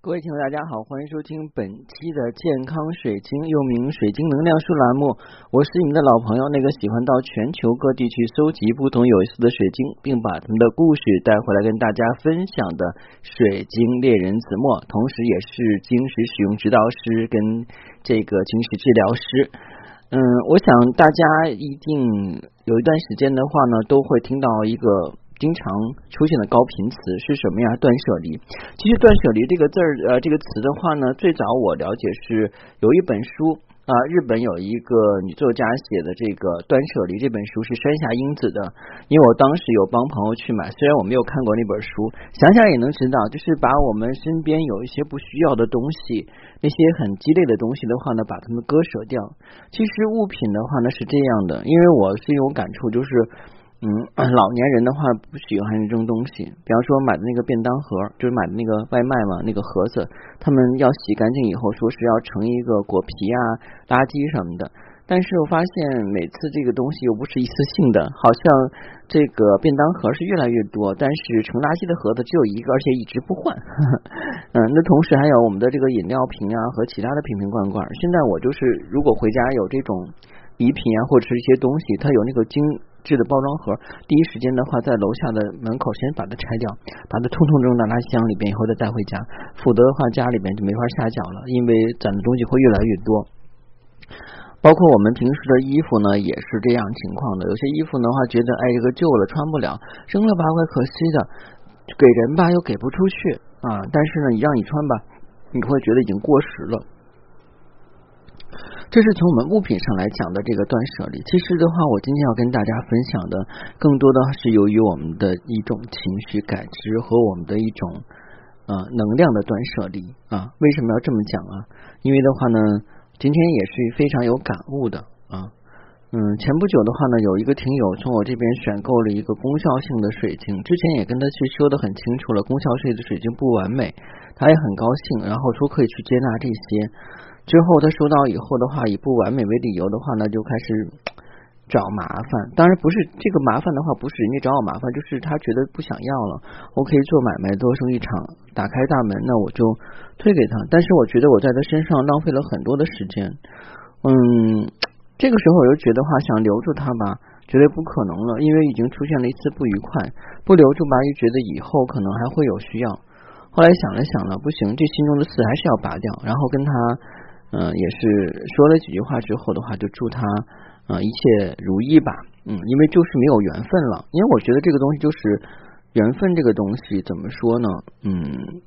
各位听众，大家好，欢迎收听本期的健康水晶，又名水晶能量树栏目。我是你们的老朋友，那个喜欢到全球各地去搜集不同有意思的水晶，并把他们的故事带回来跟大家分享的水晶猎人子墨，同时也是晶石使用指导师跟这个晶石治疗师。嗯，我想大家一定有一段时间的话呢，都会听到一个。经常出现的高频词是什么呀？断舍离。其实“断舍离”这个字儿，呃，这个词的话呢，最早我了解是有一本书啊，日本有一个女作家写的这个《断舍离》这本书是山下英子的。因为我当时有帮朋友去买，虽然我没有看过那本书，想想也能知道，就是把我们身边有一些不需要的东西，那些很鸡肋的东西的话呢，把它们割舍掉。其实物品的话呢是这样的，因为我是有感触，就是。嗯，老年人的话不喜欢这种东西，比方说买的那个便当盒，就是买的那个外卖嘛，那个盒子，他们要洗干净以后，说是要盛一个果皮啊、垃圾什么的。但是我发现每次这个东西又不是一次性的，好像这个便当盒是越来越多，但是盛垃圾的盒子只有一个，而且一直不换。嗯，那同时还有我们的这个饮料瓶啊和其他的瓶瓶罐罐。现在我就是如果回家有这种礼品啊或者是一些东西，它有那个精。制的包装盒，第一时间的话，在楼下的门口先把它拆掉，把它通通扔到垃圾箱里边，以后再带回家。否则的话，家里边就没法下脚了，因为攒的东西会越来越多。包括我们平时的衣服呢，也是这样情况的。有些衣服的话，觉得哎这个旧了穿不了，扔了吧怪可惜的，给人吧又给不出去啊。但是呢，你让你穿吧，你会觉得已经过时了。这是从我们物品上来讲的这个断舍离。其实的话，我今天要跟大家分享的，更多的是由于我们的一种情绪感知和我们的一种呃能量的断舍离啊。为什么要这么讲啊？因为的话呢，今天也是非常有感悟的啊。嗯，前不久的话呢，有一个听友从我这边选购了一个功效性的水晶，之前也跟他去说的很清楚了，功效性的水晶不完美，他也很高兴，然后说可以去接纳这些。之后他收到以后的话，以不完美为理由的话呢，就开始找麻烦。当然不是这个麻烦的话，不是人家找我麻烦，就是他觉得不想要了。我可以做买卖，多生意场，打开大门，那我就推给他。但是我觉得我在他身上浪费了很多的时间。嗯，这个时候我就觉得话，想留住他吧，绝对不可能了，因为已经出现了一次不愉快。不留住吧，又觉得以后可能还会有需要。后来想了想了，不行，这心中的刺还是要拔掉，然后跟他。嗯，也是说了几句话之后的话，就祝他啊一切如意吧。嗯，因为就是没有缘分了。因为我觉得这个东西就是缘分，这个东西怎么说呢？嗯。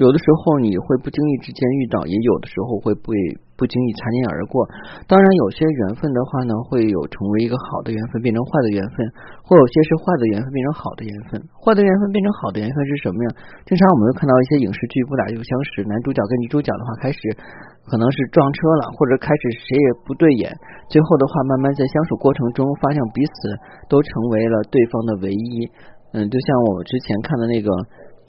有的时候你会不经意之间遇到，也有的时候会被不经意擦肩而过。当然，有些缘分的话呢，会有成为一个好的缘分变成坏的缘分，或有些是坏的缘分变成好的缘分。坏的缘分变成好的缘分是什么呀？经常我们会看到一些影视剧不打就相识，男主角跟女主角的话开始可能是撞车了，或者开始谁也不对眼，最后的话慢慢在相处过程中发现彼此都成为了对方的唯一。嗯，就像我之前看的那个。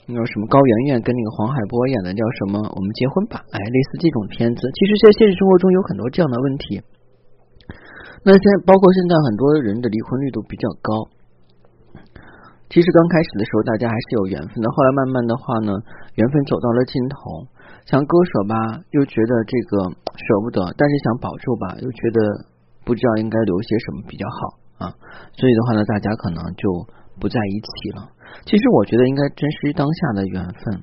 那个什么高圆圆跟那个黄海波演的叫什么？我们结婚吧，哎，类似这种片子。其实，在现实生活中有很多这样的问题。那现包括现在很多人的离婚率都比较高。其实刚开始的时候，大家还是有缘分的。后来慢慢的话呢，缘分走到了尽头，想割舍吧，又觉得这个舍不得；但是想保住吧，又觉得不知道应该留些什么比较好啊。所以的话呢，大家可能就不在一起了。其实我觉得应该珍惜当下的缘分，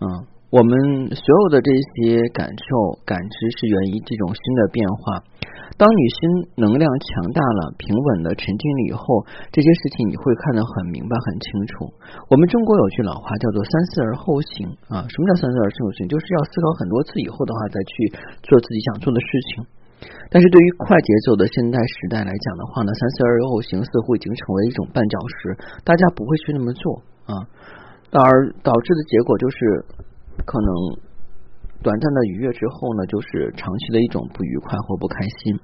嗯，我们所有的这些感受、感知是源于这种新的变化。当你心能量强大了、平稳的沉静了以后，这些事情你会看得很明白、很清楚。我们中国有句老话叫做“三思而后行”啊，什么叫“三思而后行”？就是要思考很多次以后的话，再去做自己想做的事情。但是对于快节奏的现代时代来讲的话呢，三思而后行似乎已经成为一种绊脚石，大家不会去那么做啊，而导致的结果就是可能短暂的愉悦之后呢，就是长期的一种不愉快或不开心。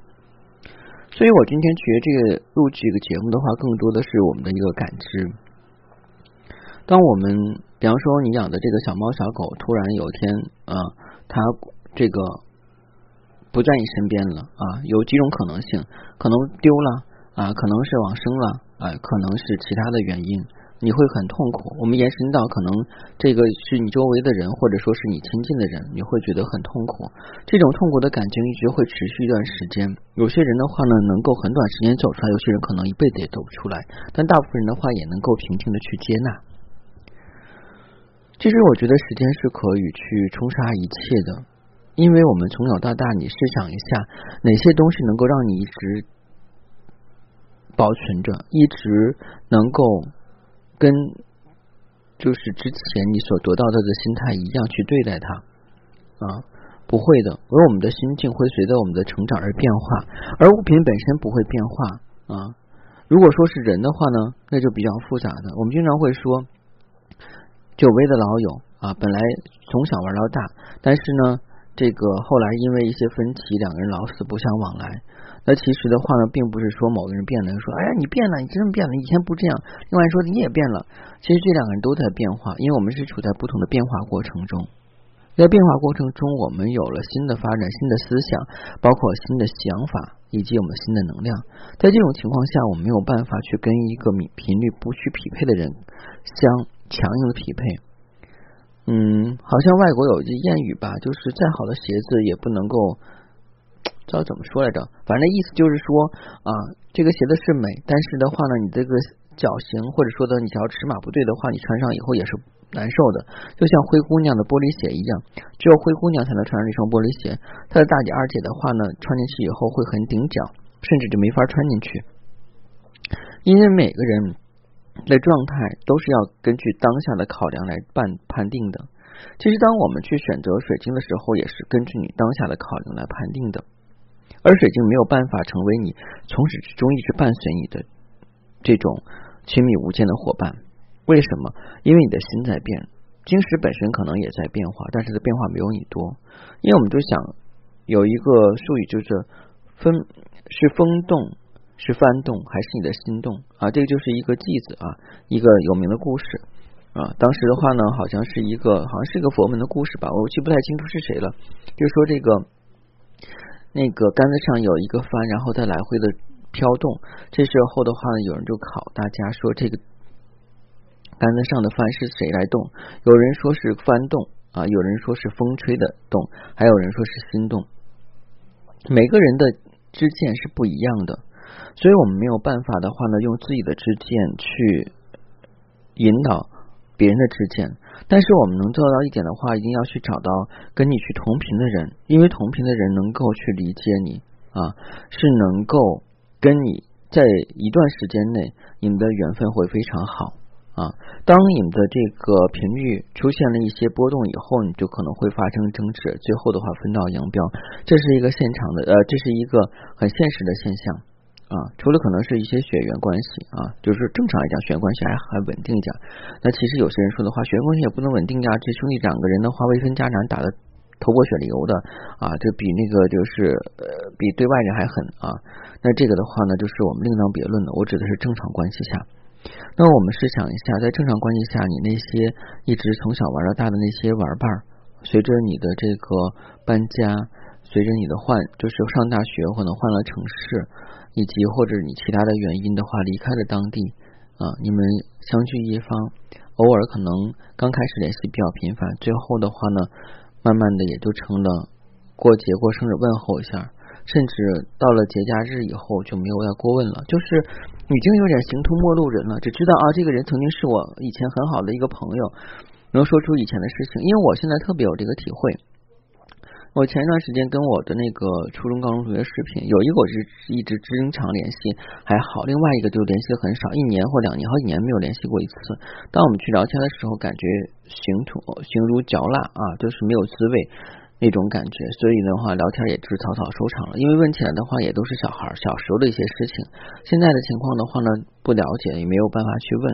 所以我今天觉得这个录这个节目的话，更多的是我们的一个感知。当我们比方说你养的这个小猫小狗突然有一天啊，它这个。不在你身边了啊，有几种可能性，可能丢了啊，可能是往生了啊，可能是其他的原因你会很痛苦。我们延伸到可能这个是你周围的人，或者说是你亲近的人，你会觉得很痛苦。这种痛苦的感情一直会持续一段时间。有些人的话呢，能够很短时间走出来；有些人可能一辈子也走不出来。但大部分人的话，也能够平静的去接纳。其实，我觉得时间是可以去冲刷一切的，因为我们从小到大，你试想一下，哪些东西能够让你一直保存着，一直能够。跟就是之前你所得到的的心态一样去对待它啊，不会的，而我们的心境会随着我们的成长而变化，而物品本身不会变化啊。如果说是人的话呢，那就比较复杂的。我们经常会说，久违的老友啊，本来从小玩到大，但是呢，这个后来因为一些分歧，两个人老死不相往来。那其实的话呢，并不是说某个人变了，说哎呀你变了，你真变了，以前不这样。另外说你也变了，其实这两个人都在变化，因为我们是处在不同的变化过程中。在变化过程中，我们有了新的发展、新的思想，包括新的想法以及我们新的能量。在这种情况下，我们没有办法去跟一个频频率不去匹配的人相强硬的匹配。嗯，好像外国有一句谚语吧，就是再好的鞋子也不能够。知道怎么说来着？反正意思就是说啊，这个鞋子是美，但是的话呢，你这个脚型或者说的你只要尺码不对的话，你穿上以后也是难受的。就像灰姑娘的玻璃鞋一样，只有灰姑娘才能穿上这双玻璃鞋。她的大姐、二姐的话呢，穿进去以后会很顶脚，甚至就没法穿进去。因为每个人的状态都是要根据当下的考量来判判定的。其实，当我们去选择水晶的时候，也是根据你当下的考量来判定的。而水晶没有办法成为你从始至终一直伴随你的这种亲密无间的伙伴。为什么？因为你的心在变，晶石本身可能也在变化，但是的变化没有你多。因为我们就想有一个术语，就是风是风动，是翻动，还是你的心动啊？这个就是一个句子啊，一个有名的故事啊。当时的话呢，好像是一个，好像是一个佛门的故事吧，我记不太清楚是谁了。就说这个。那个杆子上有一个帆，然后再来回的飘动。这时候的话呢，有人就考大家说，这个杆子上的帆是谁来动？有人说是帆动啊，有人说是风吹的动，还有人说是心动。每个人的支箭是不一样的，所以我们没有办法的话呢，用自己的支箭去引导别人的支箭。但是我们能做到一点的话，一定要去找到跟你去同频的人，因为同频的人能够去理解你啊，是能够跟你在一段时间内，你们的缘分会非常好啊。当你们的这个频率出现了一些波动以后，你就可能会发生争执，最后的话分道扬镳，这是一个现场的呃，这是一个很现实的现象。啊，除了可能是一些血缘关系啊，就是正常来讲，血缘关系还还稳定一点。那其实有些人说的话，血缘关系也不能稳定呀。这兄弟两个人的话，未分家长，打的头破血流的啊，这比那个就是呃，比对外人还狠啊。那这个的话呢，就是我们另当别论的。我指的是正常关系下。那我们试想一下，在正常关系下，你那些一直从小玩到大的那些玩伴，随着你的这个搬家，随着你的换，就是上大学可能换了城市。以及或者你其他的原因的话离开了当地啊，你们相聚一方，偶尔可能刚开始联系比较频繁，最后的话呢，慢慢的也就成了过节过生日问候一下，甚至到了节假日以后就没有再过问了，就是已经有点形同陌路人了，只知道啊这个人曾经是我以前很好的一个朋友，能说出以前的事情，因为我现在特别有这个体会。我前一段时间跟我的那个初中、高中同学视频，有一个我是一直经常联系，还好；另外一个就联系的很少，一年或两年、好几年没有联系过一次。当我们去聊天的时候，感觉形同形如嚼蜡啊，就是没有滋味那种感觉。所以的话，聊天也就是草草收场了。因为问起来的话，也都是小孩小时候的一些事情。现在的情况的话呢，不了解，也没有办法去问。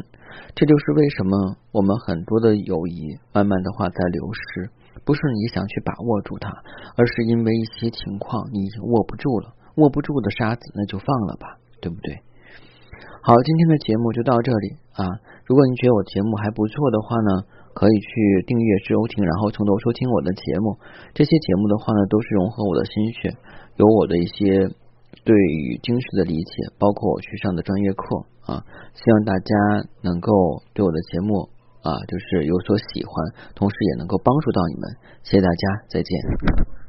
这就是为什么我们很多的友谊慢慢的话在流失。不是你想去把握住它，而是因为一些情况你已经握不住了，握不住的沙子那就放了吧，对不对？好，今天的节目就到这里啊。如果你觉得我节目还不错的话呢，可以去订阅收听，然后从头收听我的节目。这些节目的话呢，都是融合我的心血，有我的一些对于经学的理解，包括我去上的专业课。啊，希望大家能够对我的节目啊，就是有所喜欢，同时也能够帮助到你们。谢谢大家，再见。